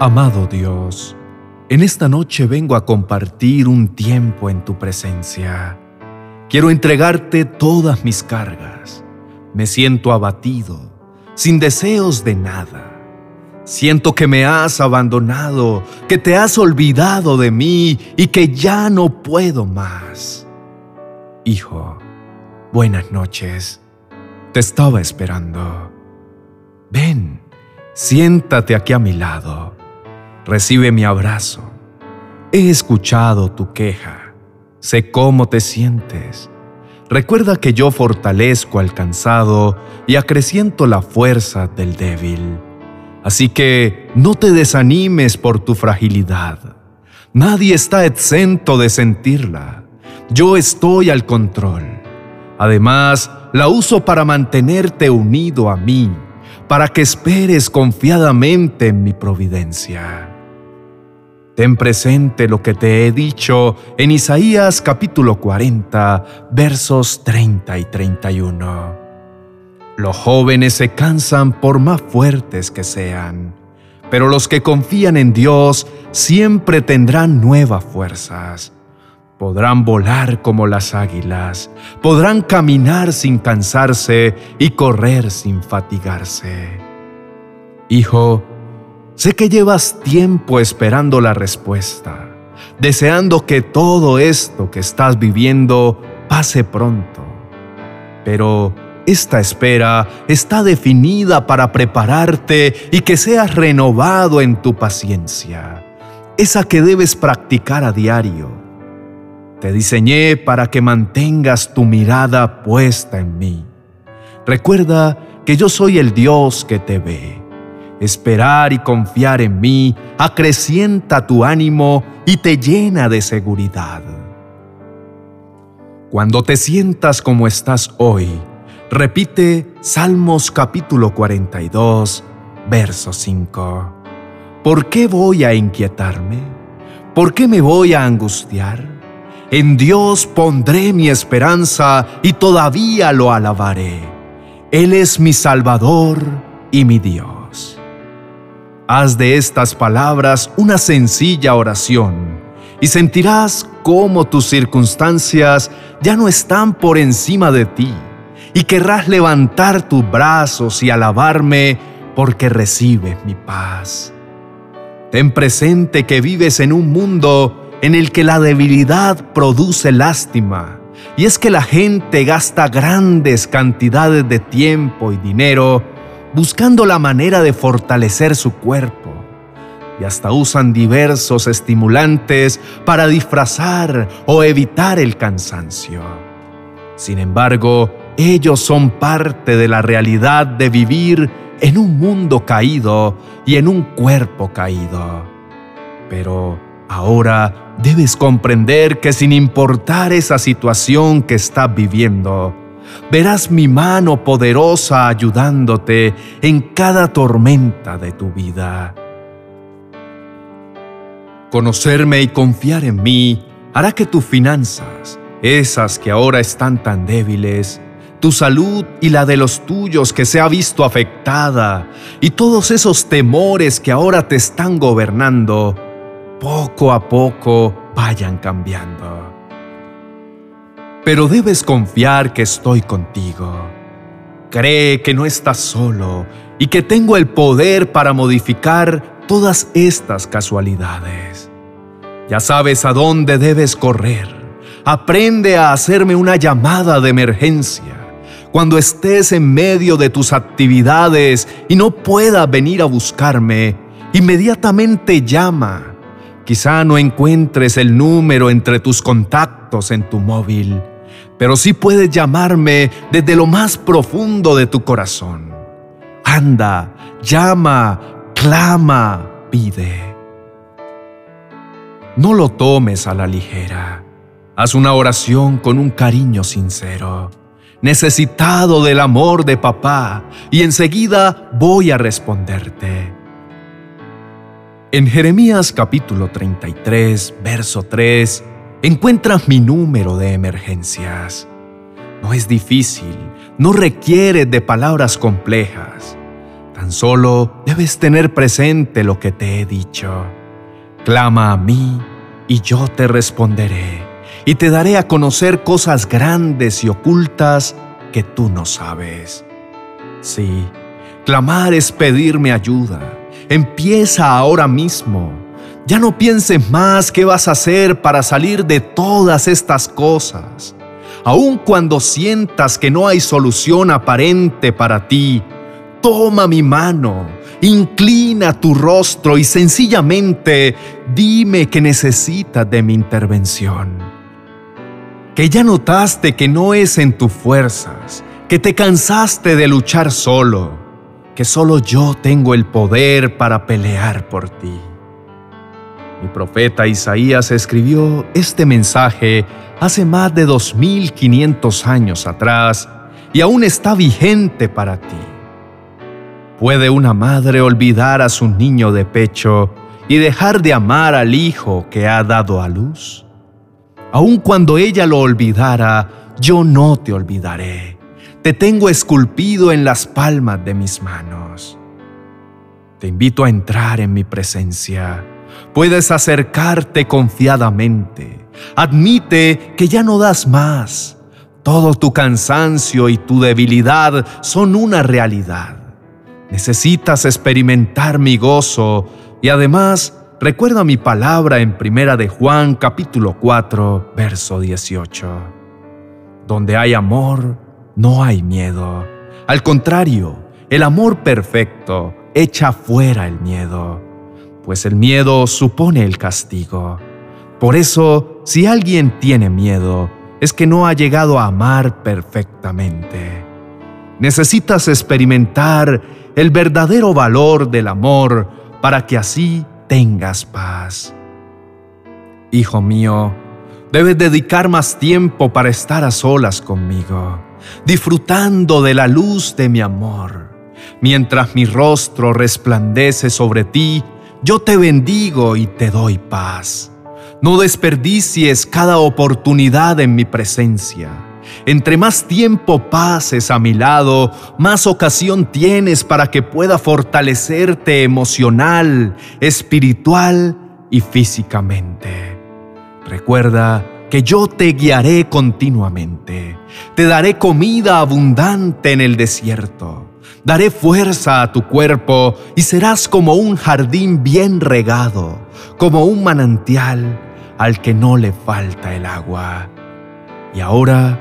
Amado Dios, en esta noche vengo a compartir un tiempo en tu presencia. Quiero entregarte todas mis cargas. Me siento abatido, sin deseos de nada. Siento que me has abandonado, que te has olvidado de mí y que ya no puedo más. Hijo, buenas noches. Te estaba esperando. Ven, siéntate aquí a mi lado. Recibe mi abrazo. He escuchado tu queja. Sé cómo te sientes. Recuerda que yo fortalezco al cansado y acreciento la fuerza del débil. Así que no te desanimes por tu fragilidad. Nadie está exento de sentirla. Yo estoy al control. Además, la uso para mantenerte unido a mí, para que esperes confiadamente en mi providencia. Ten presente lo que te he dicho en Isaías capítulo 40, versos 30 y 31. Los jóvenes se cansan por más fuertes que sean, pero los que confían en Dios siempre tendrán nuevas fuerzas. Podrán volar como las águilas, podrán caminar sin cansarse y correr sin fatigarse. Hijo, Sé que llevas tiempo esperando la respuesta, deseando que todo esto que estás viviendo pase pronto. Pero esta espera está definida para prepararte y que seas renovado en tu paciencia, esa que debes practicar a diario. Te diseñé para que mantengas tu mirada puesta en mí. Recuerda que yo soy el Dios que te ve Esperar y confiar en mí acrecienta tu ánimo y te llena de seguridad. Cuando te sientas como estás hoy, repite Salmos capítulo 42, verso 5. ¿Por qué voy a inquietarme? ¿Por qué me voy a angustiar? En Dios pondré mi esperanza y todavía lo alabaré. Él es mi Salvador y mi Dios. Haz de estas palabras una sencilla oración y sentirás cómo tus circunstancias ya no están por encima de ti y querrás levantar tus brazos y alabarme porque recibes mi paz. Ten presente que vives en un mundo en el que la debilidad produce lástima y es que la gente gasta grandes cantidades de tiempo y dinero buscando la manera de fortalecer su cuerpo y hasta usan diversos estimulantes para disfrazar o evitar el cansancio. Sin embargo, ellos son parte de la realidad de vivir en un mundo caído y en un cuerpo caído. Pero ahora debes comprender que sin importar esa situación que estás viviendo, verás mi mano poderosa ayudándote en cada tormenta de tu vida. Conocerme y confiar en mí hará que tus finanzas, esas que ahora están tan débiles, tu salud y la de los tuyos que se ha visto afectada, y todos esos temores que ahora te están gobernando, poco a poco vayan cambiando pero debes confiar que estoy contigo. Cree que no estás solo y que tengo el poder para modificar todas estas casualidades. Ya sabes a dónde debes correr. Aprende a hacerme una llamada de emergencia. Cuando estés en medio de tus actividades y no puedas venir a buscarme, inmediatamente llama. Quizá no encuentres el número entre tus contactos en tu móvil pero sí puedes llamarme desde lo más profundo de tu corazón. Anda, llama, clama, pide. No lo tomes a la ligera. Haz una oración con un cariño sincero, necesitado del amor de papá, y enseguida voy a responderte. En Jeremías capítulo 33, verso 3, encuentras mi número de emergencias. No es difícil, no requiere de palabras complejas. Tan solo debes tener presente lo que te he dicho. Clama a mí y yo te responderé y te daré a conocer cosas grandes y ocultas que tú no sabes. Sí, clamar es pedirme ayuda. Empieza ahora mismo. Ya no pienses más qué vas a hacer para salir de todas estas cosas. Aun cuando sientas que no hay solución aparente para ti, toma mi mano, inclina tu rostro y sencillamente dime que necesitas de mi intervención que ya notaste que no es en tus fuerzas, que te cansaste de luchar solo, que solo yo tengo el poder para pelear por ti. Mi profeta Isaías escribió este mensaje hace más de 2500 años atrás y aún está vigente para ti. ¿Puede una madre olvidar a su niño de pecho y dejar de amar al hijo que ha dado a luz? Aun cuando ella lo olvidara, yo no te olvidaré. Te tengo esculpido en las palmas de mis manos. Te invito a entrar en mi presencia. Puedes acercarte confiadamente. Admite que ya no das más. Todo tu cansancio y tu debilidad son una realidad. Necesitas experimentar mi gozo y además Recuerda mi palabra en Primera de Juan capítulo 4, verso 18. Donde hay amor, no hay miedo. Al contrario, el amor perfecto echa fuera el miedo, pues el miedo supone el castigo. Por eso, si alguien tiene miedo, es que no ha llegado a amar perfectamente. Necesitas experimentar el verdadero valor del amor para que así tengas paz. Hijo mío, debes dedicar más tiempo para estar a solas conmigo, disfrutando de la luz de mi amor. Mientras mi rostro resplandece sobre ti, yo te bendigo y te doy paz. No desperdicies cada oportunidad en mi presencia entre más tiempo pases a mi lado, más ocasión tienes para que pueda fortalecerte emocional, espiritual y físicamente. Recuerda que yo te guiaré continuamente. Te daré comida abundante en el desierto. Daré fuerza a tu cuerpo y serás como un jardín bien regado, como un manantial al que no le falta el agua. Y ahora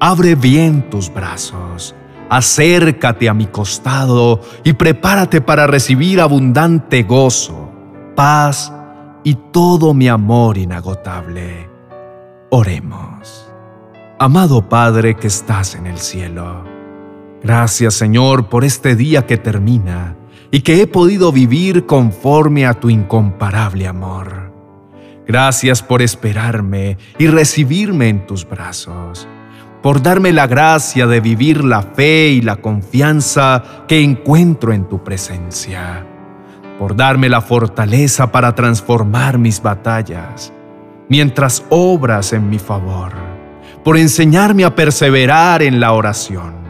Abre bien tus brazos, acércate a mi costado y prepárate para recibir abundante gozo, paz y todo mi amor inagotable. Oremos. Amado Padre que estás en el cielo, gracias Señor por este día que termina y que he podido vivir conforme a tu incomparable amor. Gracias por esperarme y recibirme en tus brazos por darme la gracia de vivir la fe y la confianza que encuentro en tu presencia, por darme la fortaleza para transformar mis batallas, mientras obras en mi favor, por enseñarme a perseverar en la oración.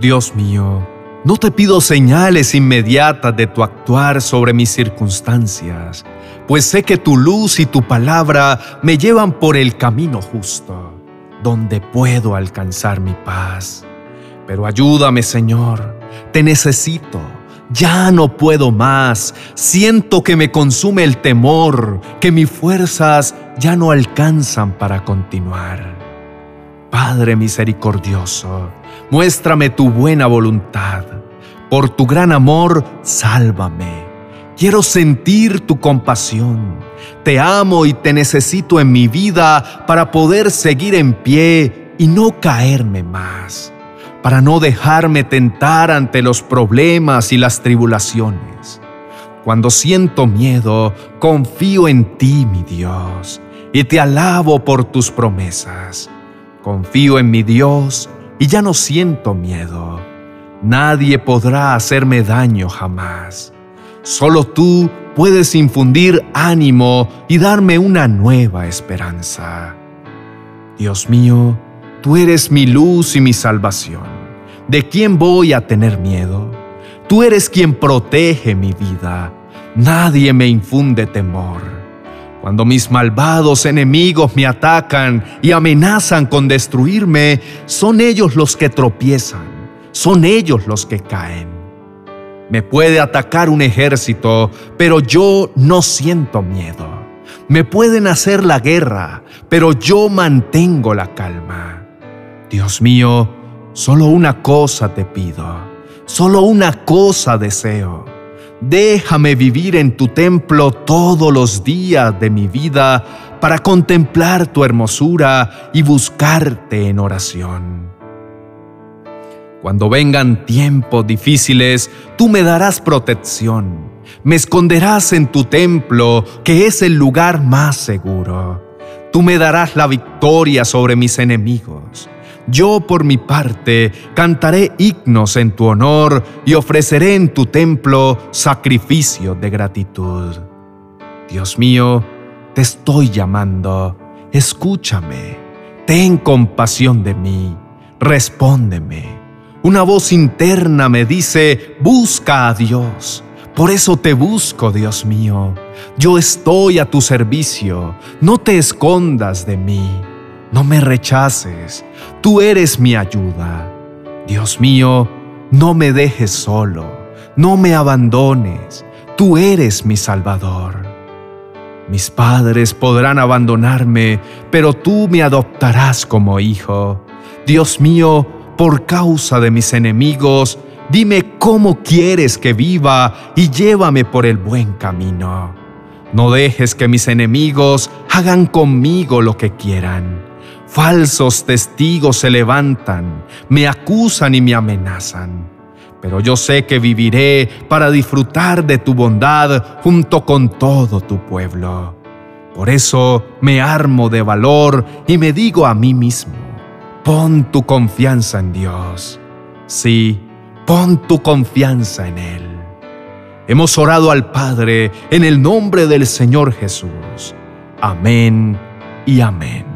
Dios mío, no te pido señales inmediatas de tu actuar sobre mis circunstancias, pues sé que tu luz y tu palabra me llevan por el camino justo, donde puedo alcanzar mi paz. Pero ayúdame, Señor, te necesito. Ya no puedo más. Siento que me consume el temor, que mis fuerzas ya no alcanzan para continuar. Padre misericordioso, muéstrame tu buena voluntad. Por tu gran amor, sálvame. Quiero sentir tu compasión. Te amo y te necesito en mi vida para poder seguir en pie y no caerme más, para no dejarme tentar ante los problemas y las tribulaciones. Cuando siento miedo, confío en ti, mi Dios, y te alabo por tus promesas. Confío en mi Dios y ya no siento miedo. Nadie podrá hacerme daño jamás. Solo tú puedes infundir ánimo y darme una nueva esperanza. Dios mío, tú eres mi luz y mi salvación. ¿de quién voy a tener miedo? Tú eres quien protege mi vida. Nadie me infunde temor. Cuando mis malvados enemigos me atacan y amenazan con destruirme, son ellos los que tropiezan, son ellos los que caen. Me puede atacar un ejército, pero yo no siento miedo. Me pueden hacer la guerra, pero yo mantengo la calma. Dios mío, solo una cosa te pido, solo una cosa deseo. Déjame vivir en tu templo todos los días de mi vida para contemplar tu hermosura y buscarte en oración. Cuando vengan tiempos difíciles, tú me darás protección. Me esconderás en tu templo, que es el lugar más seguro. Tú me darás la victoria sobre mis enemigos. Yo por mi parte cantaré himnos en tu honor y ofreceré en tu templo sacrificio de gratitud. Dios mío, te estoy llamando, escúchame, ten compasión de mí, respóndeme. Una voz interna me dice, busca a Dios. Por eso te busco, Dios mío. Yo estoy a tu servicio. No te escondas de mí. No me rechaces. Tú eres mi ayuda. Dios mío, no me dejes solo. No me abandones. Tú eres mi Salvador. Mis padres podrán abandonarme, pero tú me adoptarás como hijo. Dios mío, por causa de mis enemigos, dime cómo quieres que viva y llévame por el buen camino. No dejes que mis enemigos hagan conmigo lo que quieran. Falsos testigos se levantan, me acusan y me amenazan. Pero yo sé que viviré para disfrutar de tu bondad junto con todo tu pueblo. Por eso me armo de valor y me digo a mí mismo, Pon tu confianza en Dios. Sí, pon tu confianza en Él. Hemos orado al Padre en el nombre del Señor Jesús. Amén y amén.